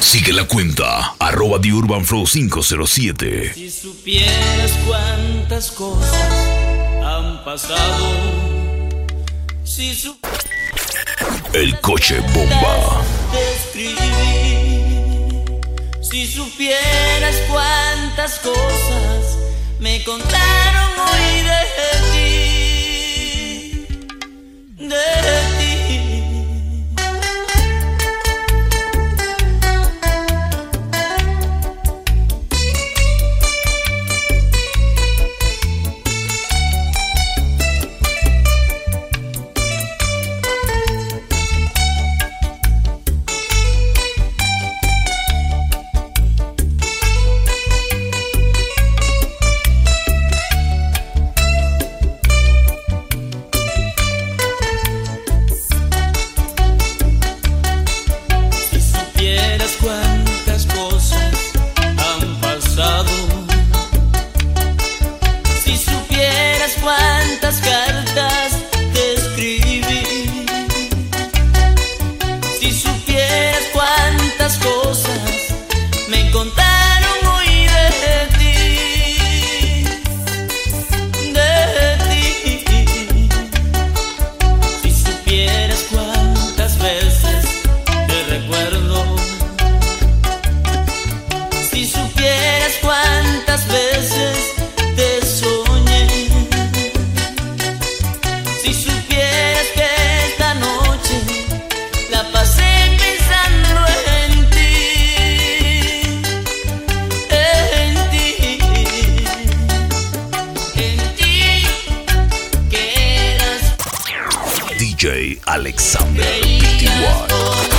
Sigue la cuenta, arroba The Urban Flow 507. Si supieras cuántas cosas han pasado. Si su El coche bomba. Si supieras cuántas cosas me contaron hoy de ti. De ti. Alexander Pty.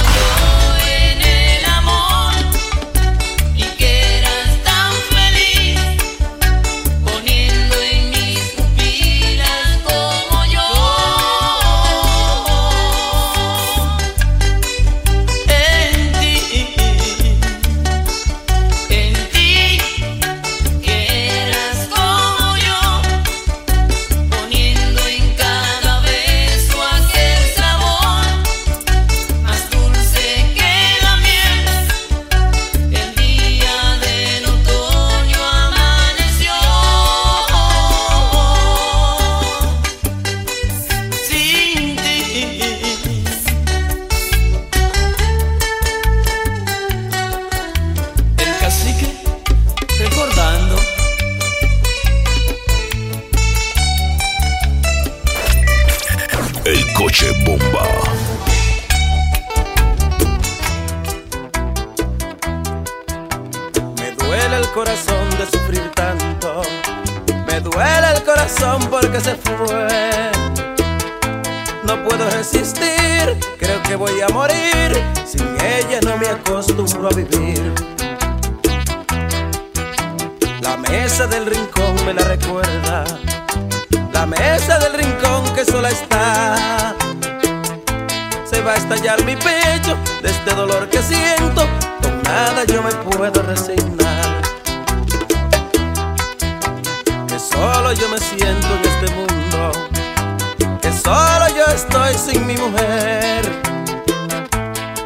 Sin mi mujer.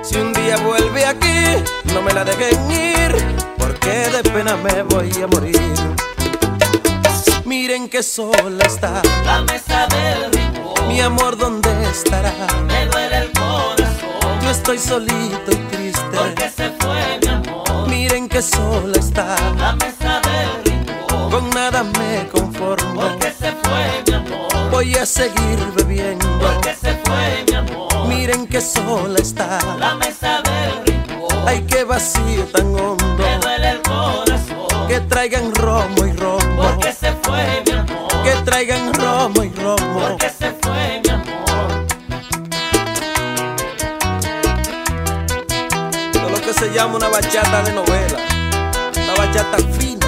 Si un día vuelve aquí, no me la dejen ir. Porque de pena me voy a morir. Miren que sola está. La mesa del rincón Mi amor, ¿dónde estará? me duele el corazón Yo estoy solito y triste. porque se fue mi amor. Miren que sola está. La mesa del rincón Con nada me conformo. porque se fue mi amor. Voy a seguir bebiendo. Porque se fue mi amor. Miren que sola está. La mesa del rincón Ay, qué vacío tan hondo. me duele el corazón. Que traigan romo y romo. Porque se fue mi amor. Que traigan romo y romo. Porque se fue mi amor. Esto es lo que se llama una bachata de novela. Una bachata fina.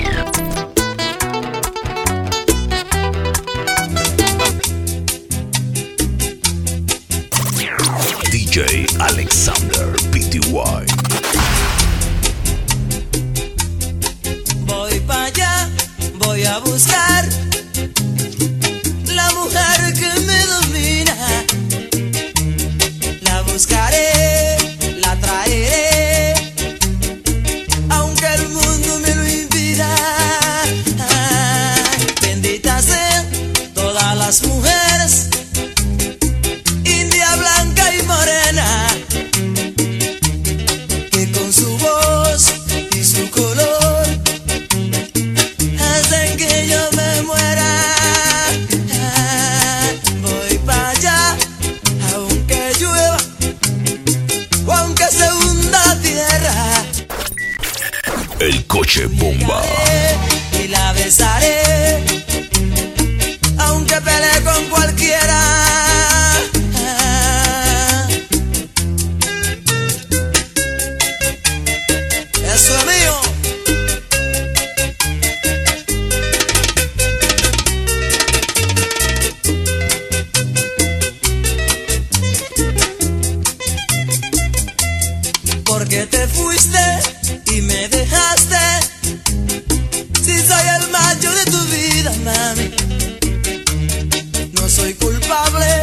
soy culpable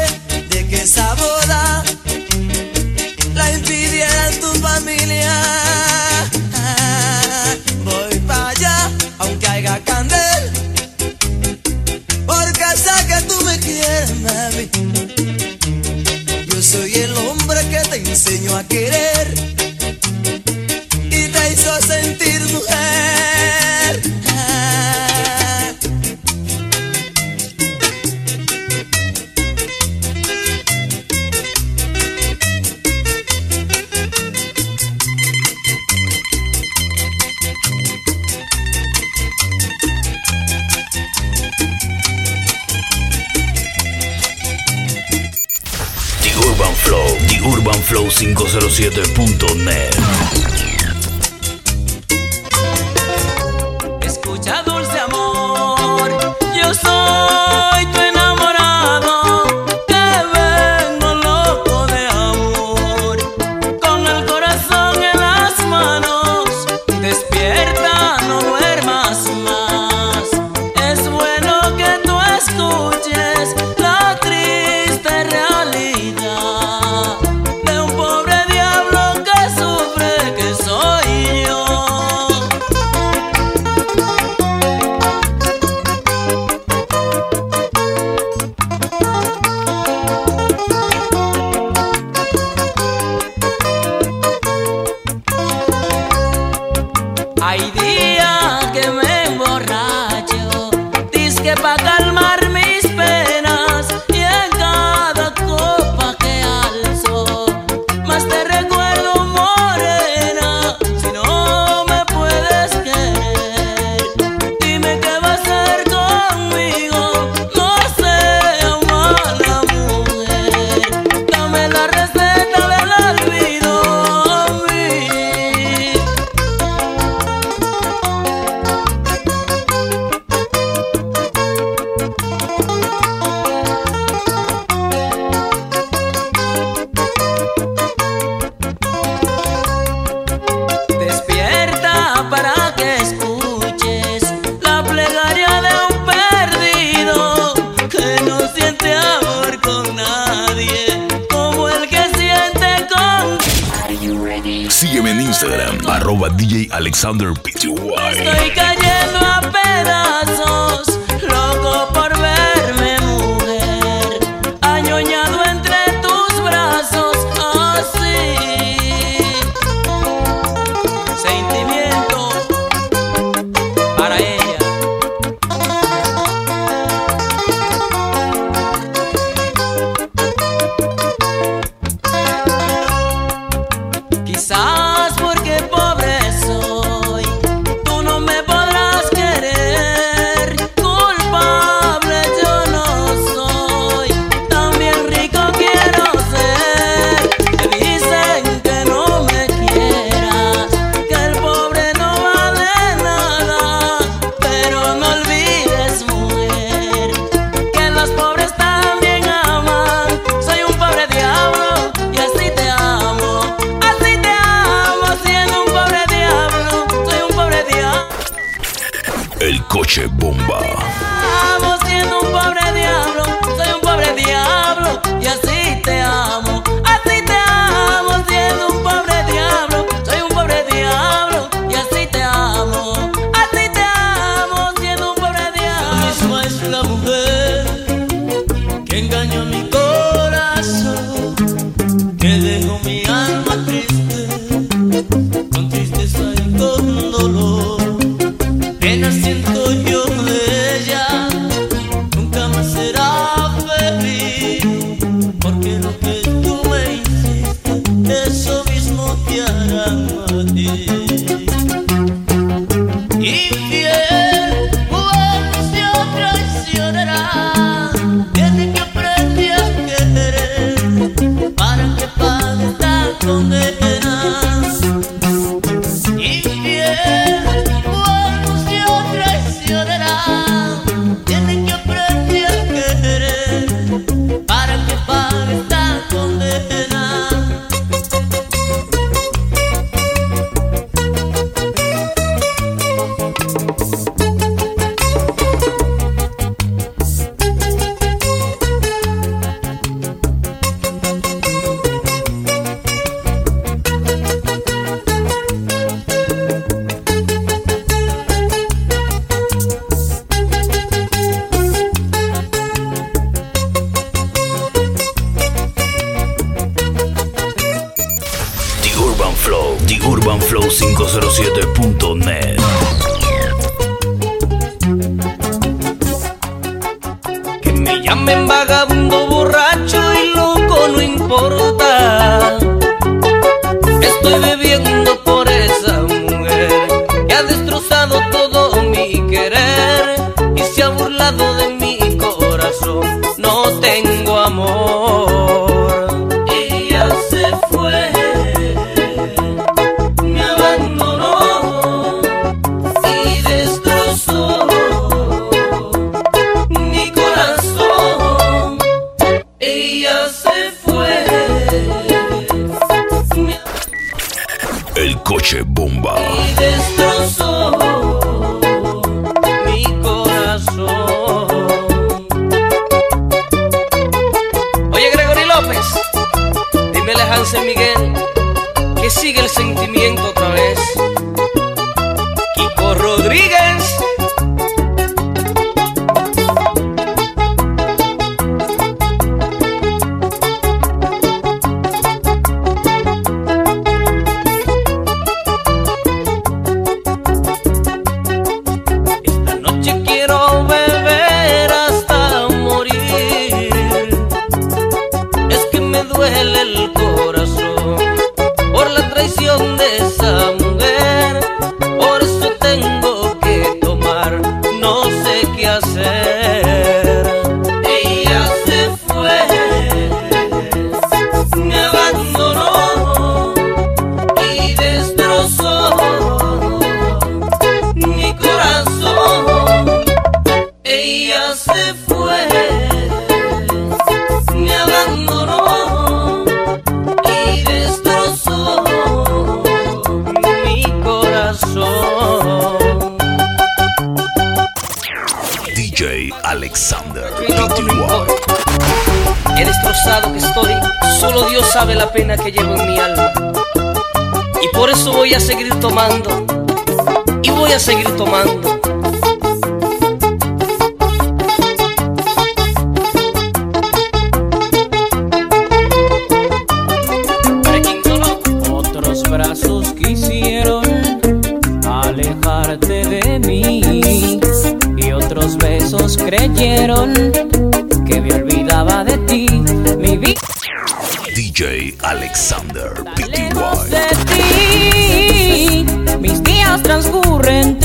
DJ Bomba. மெம்பகம் que sigue el sentimiento otra vez. Kiko Rodríguez. antigua. Qué destrozado que estoy, solo Dios sabe la pena que llevo en mi alma. Y por eso voy a seguir tomando, y voy a seguir tomando Alexander Pty. Mis días transcurren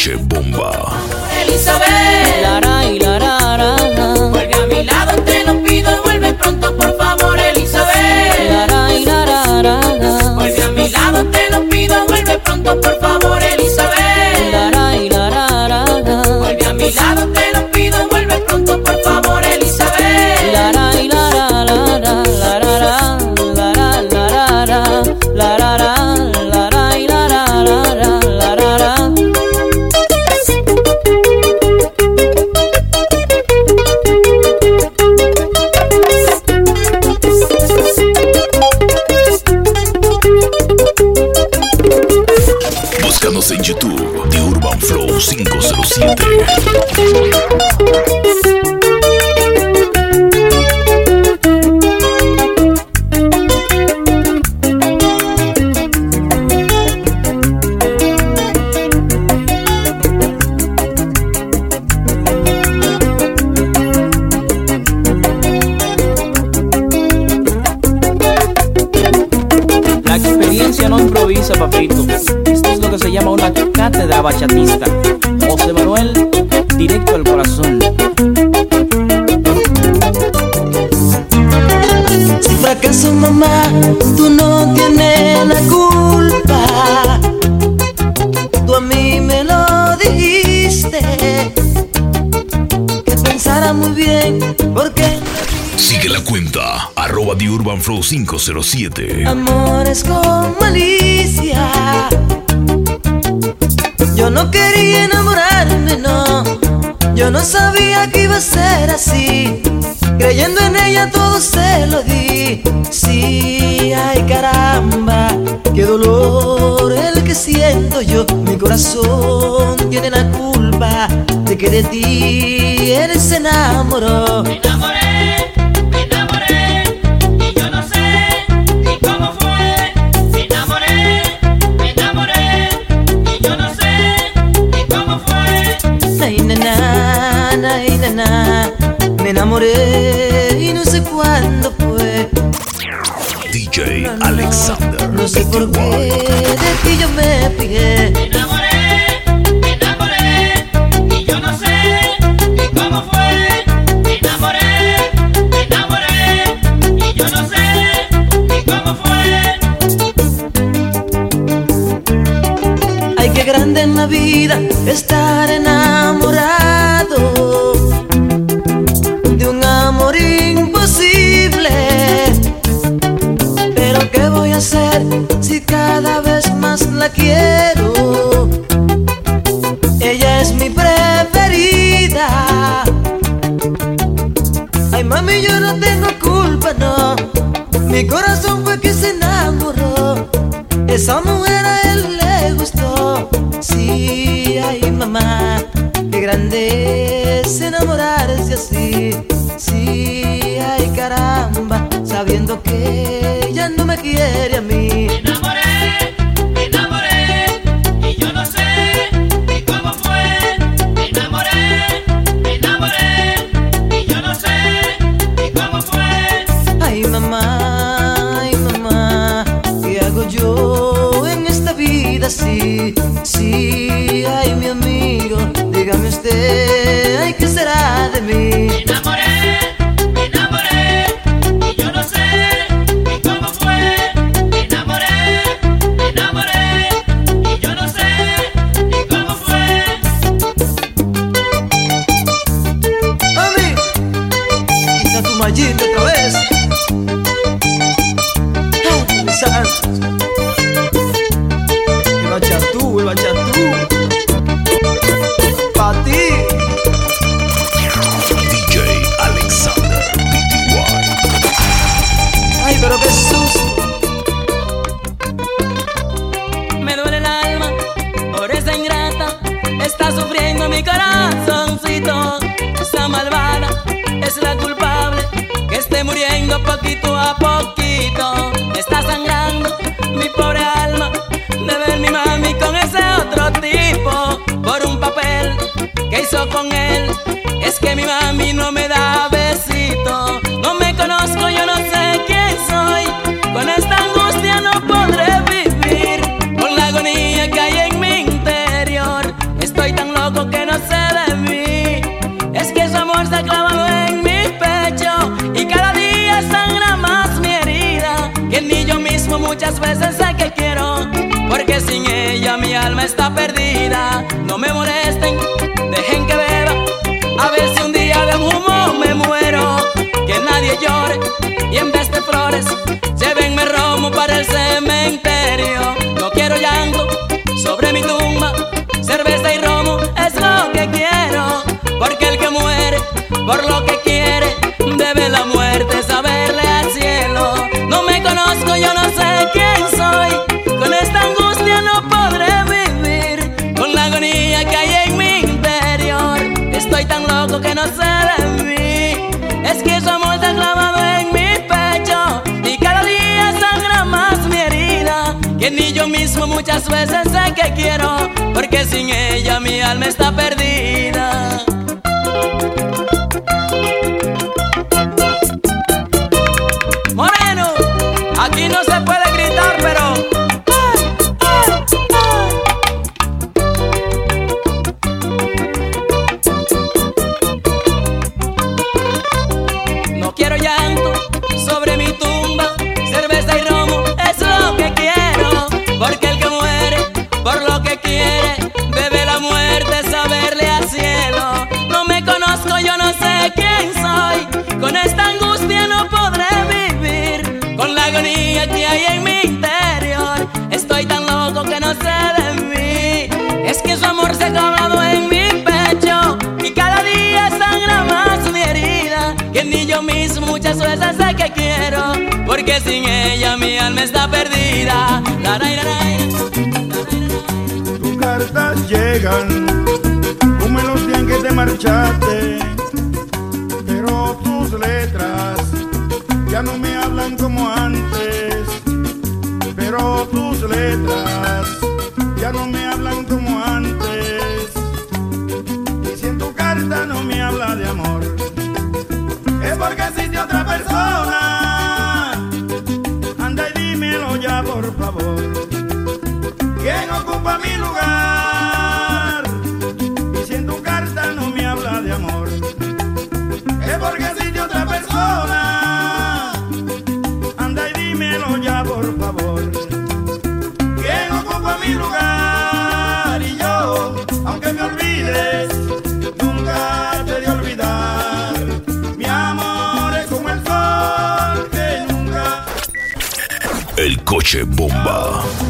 DJ Bomba. Elizabeth. Lara y Lara. Vuelve a mi lado, te lo pido. Vuelve pronto, por favor, Elizabeth. Lara y Lara. Vuelve a mi lado, te lo pido. Vuelve pronto, por favor. no tienes la culpa. Tú a mí me lo dijiste. Que pensara muy bien, porque. Sigue la cuenta, arroba The Urban Flow 507. Amores con malicia. Yo no quería enamorarme, no. Yo no sabía que iba a ser así. Creyendo en ella todo se lo di. Sí, ay caramba, qué dolor el que siento yo. Mi corazón tiene la culpa de que de ti él se enamoró. y no sé cuándo fue. DJ Alexander. No sé por qué. Jesus está perdida. No me molesten, dejen que yo mismo muchas veces sé que quiero, porque sin ella mi alma está perdida. Muchas veces sé que quiero, porque sin ella mi alma está perdida. Tus cartas llegan como en los días que te marchaste, pero tus letras ya no me hablan como antes pero tus letras ya no me hablan porque existe otra persona. Anda y dímelo ya, por favor. ¿Quién ocupa mi lugar? Y si en tu carta no me habla de amor, es porque existe otra persona. Anda y dímelo ya, por favor mi lugar y yo, aunque me olvides, coche bomba.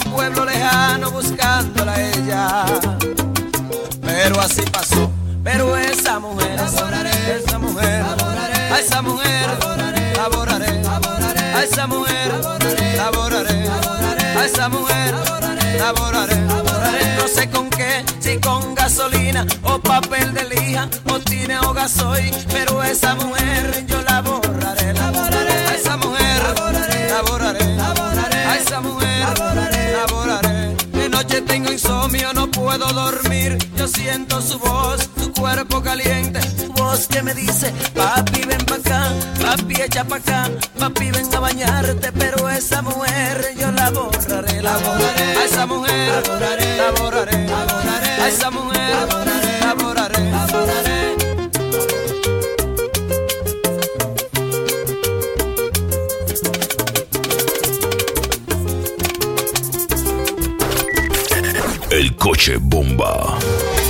pueblo lejano buscándola a ella. Pero así pasó, pero esa mujer, esa mujer, a esa mujer, laboraré, a esa mujer, laboraré, a esa mujer, laboraré, no sé con qué, si con gasolina o papel de lija o tiene o gasoil, pero esa mujer yo la borraré, puedo dormir. Yo siento su voz, su cuerpo caliente, su voz que me dice, papi ven pa' acá, papi echa pa' acá, papi ven a bañarte, pero esa mujer yo la borraré, la borraré, a esa mujer, la borraré, a esa mujer, la borraré, la borraré. El coche bomba. A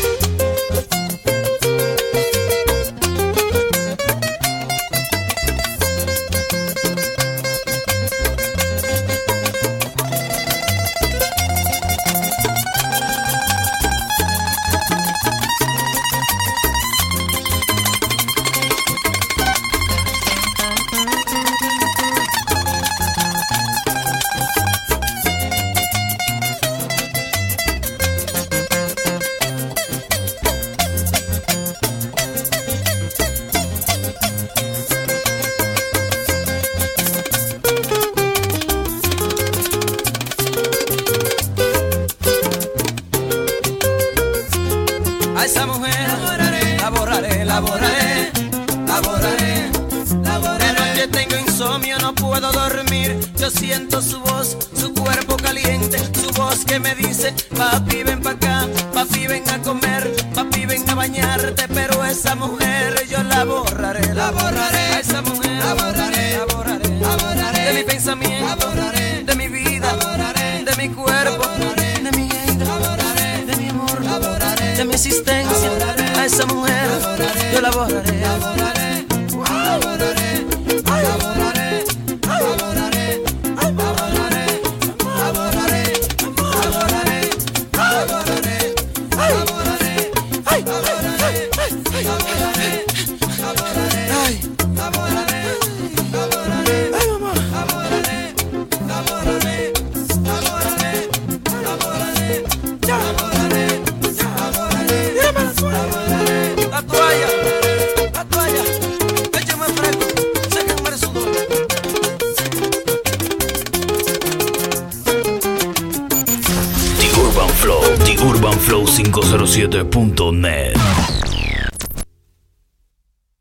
esa mujer. Yo la borraré,